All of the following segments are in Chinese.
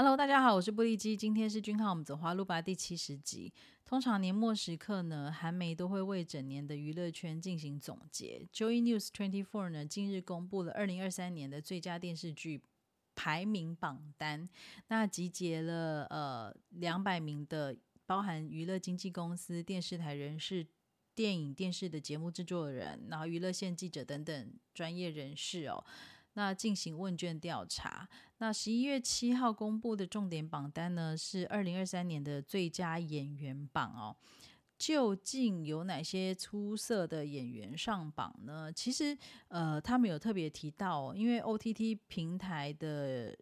Hello，大家好，我是布利基，今天是君浩，我们走花路吧第七十集。通常年末时刻呢，韩媒都会为整年的娱乐圈进行总结。Joy News Twenty Four 呢，近日公布了二零二三年的最佳电视剧排名榜单，那集结了呃两百名的包含娱乐经纪公司、电视台人士、电影电视的节目制作人，然后娱乐线记者等等专业人士哦。那进行问卷调查。那十一月七号公布的重点榜单呢，是二零二三年的最佳演员榜哦。究竟有哪些出色的演员上榜呢？其实，呃，他们有特别提到，因为 OTT 平台的。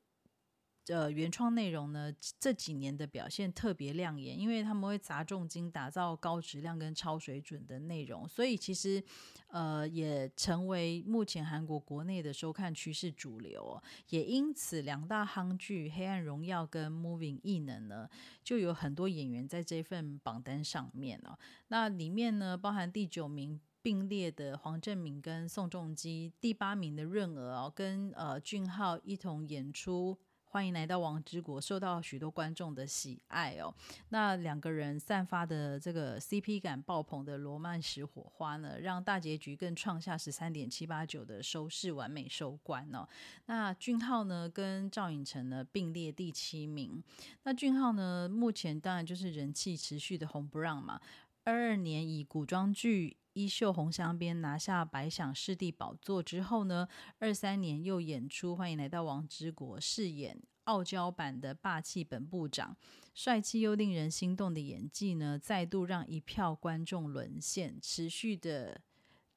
呃，原创内容呢这几年的表现特别亮眼，因为他们会砸重金打造高质量跟超水准的内容，所以其实呃也成为目前韩国国内的收看趋势主流。也因此，两大夯剧《黑暗荣耀》跟《Moving 异能》呢，就有很多演员在这份榜单上面哦。那里面呢，包含第九名并列的黄正明跟宋仲基，第八名的润娥哦，跟呃俊浩一同演出。欢迎来到王之国，受到许多观众的喜爱哦。那两个人散发的这个 CP 感爆棚的罗曼史火花呢，让大结局更创下十三点七八九的收视，完美收官哦。那俊浩呢，跟赵寅成呢并列第七名。那俊浩呢，目前当然就是人气持续的红不让嘛。二二年以古装剧。衣袖红镶边拿下白想视帝宝座之后呢，二三年又演出《欢迎来到王之国》，饰演傲娇版的霸气本部长，帅气又令人心动的演技呢，再度让一票观众沦陷，持续的。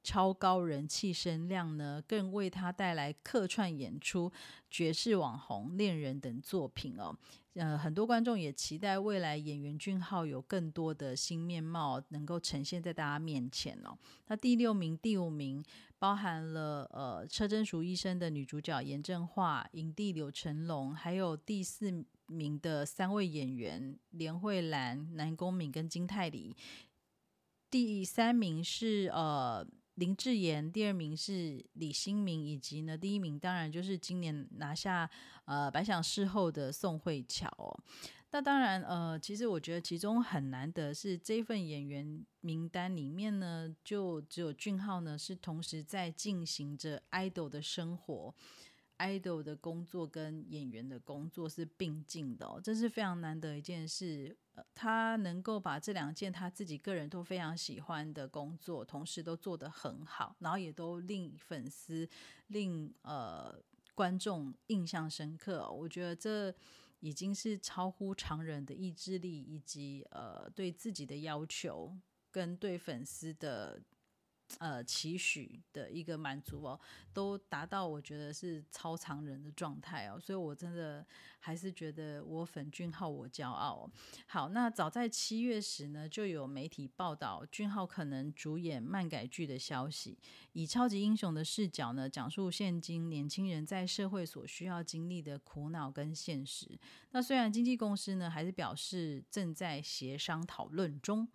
超高人气声量呢，更为他带来客串演出、绝世网红、恋人等作品哦。呃，很多观众也期待未来演员俊浩有更多的新面貌能够呈现在大家面前哦。那第六名、第五名包含了呃车真淑医生的女主角严正化、影帝柳成龙，还有第四名的三位演员连慧兰、南宫敏跟金泰梨。第三名是呃。林志妍，第二名是李新民，以及呢，第一名当然就是今年拿下呃白想事后的宋慧乔哦。那当然，呃，其实我觉得其中很难得是这份演员名单里面呢，就只有俊浩呢是同时在进行着爱豆的生活。Idol 的工作跟演员的工作是并进的哦，这是非常难得一件事。他能够把这两件他自己个人都非常喜欢的工作，同时都做得很好，然后也都令粉丝、令呃观众印象深刻。我觉得这已经是超乎常人的意志力，以及呃对自己的要求跟对粉丝的。呃，期许的一个满足哦，都达到我觉得是超常人的状态哦，所以我真的还是觉得我粉俊浩我骄傲。好，那早在七月时呢，就有媒体报道俊浩可能主演漫改剧的消息，以超级英雄的视角呢，讲述现今年轻人在社会所需要经历的苦恼跟现实。那虽然经纪公司呢，还是表示正在协商讨论中。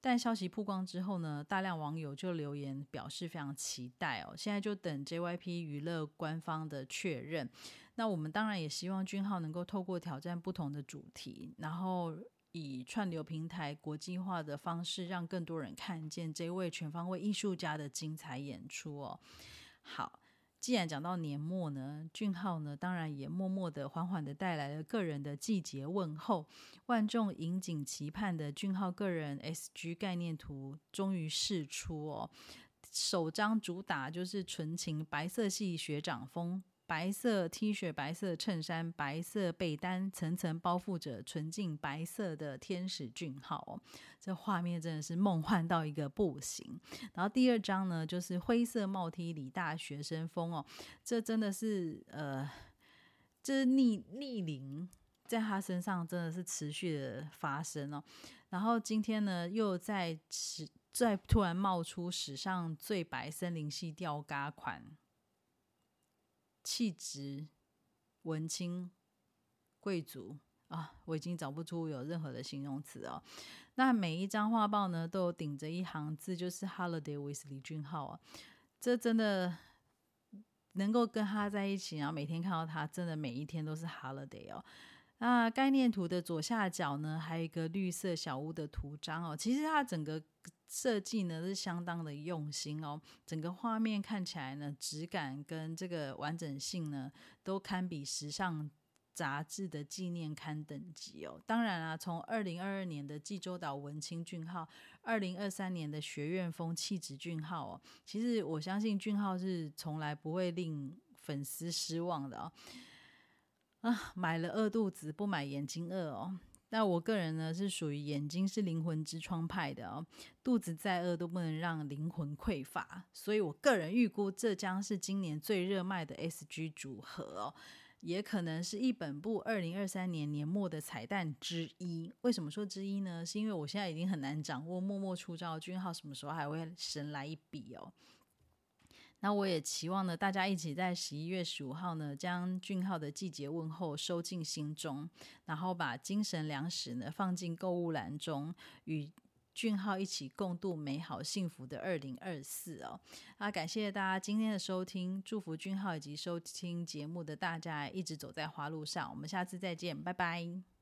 但消息曝光之后呢，大量网友就留言表示非常期待哦。现在就等 JYP 娱乐官方的确认。那我们当然也希望君浩能够透过挑战不同的主题，然后以串流平台国际化的方式，让更多人看见这位全方位艺术家的精彩演出哦。好。既然讲到年末呢，俊浩呢，当然也默默的、缓缓的带来了个人的季节问候。万众引颈期盼的俊浩个人 SG 概念图终于释出哦，首张主打就是纯情白色系学长风。白色 T 恤、白色衬衫、白色被单，层层包覆着纯净白色的天使俊浩哦，这画面真的是梦幻到一个不行。然后第二张呢，就是灰色帽 T 李大学生风哦，这真的是呃，这逆逆龄在他身上真的是持续的发生哦。然后今天呢，又在史再突然冒出史上最白森林系吊嘎款。气质文青贵族啊，我已经找不出有任何的形容词哦。那每一张画报呢，都有顶着一行字，就是 “Holiday with 李俊浩”啊。这真的能够跟他在一起，然后每天看到他，真的每一天都是 Holiday 哦。那概念图的左下角呢，还有一个绿色小屋的图章哦。其实它整个设计呢是相当的用心哦，整个画面看起来呢，质感跟这个完整性呢，都堪比时尚杂志的纪念刊等级哦。当然啊，从二零二二年的济州岛文青俊浩，二零二三年的学院风气质俊浩哦，其实我相信俊浩是从来不会令粉丝失望的哦。啊，买了饿肚子，不买眼睛饿哦。那我个人呢，是属于眼睛是灵魂之窗派的哦。肚子再饿都不能让灵魂匮乏，所以我个人预估这将是今年最热卖的 SG 组合哦，也可能是一本部二零二三年年末的彩蛋之一。为什么说之一呢？是因为我现在已经很难掌握默默出招君浩什么时候还会神来一笔哦。那我也期望呢，大家一起在十一月十五号呢，将俊浩的季节问候收进心中，然后把精神粮食呢放进购物篮中，与俊浩一起共度美好幸福的二零二四哦。啊，感谢大家今天的收听，祝福俊浩以及收听节目的大家一直走在花路上。我们下次再见，拜拜。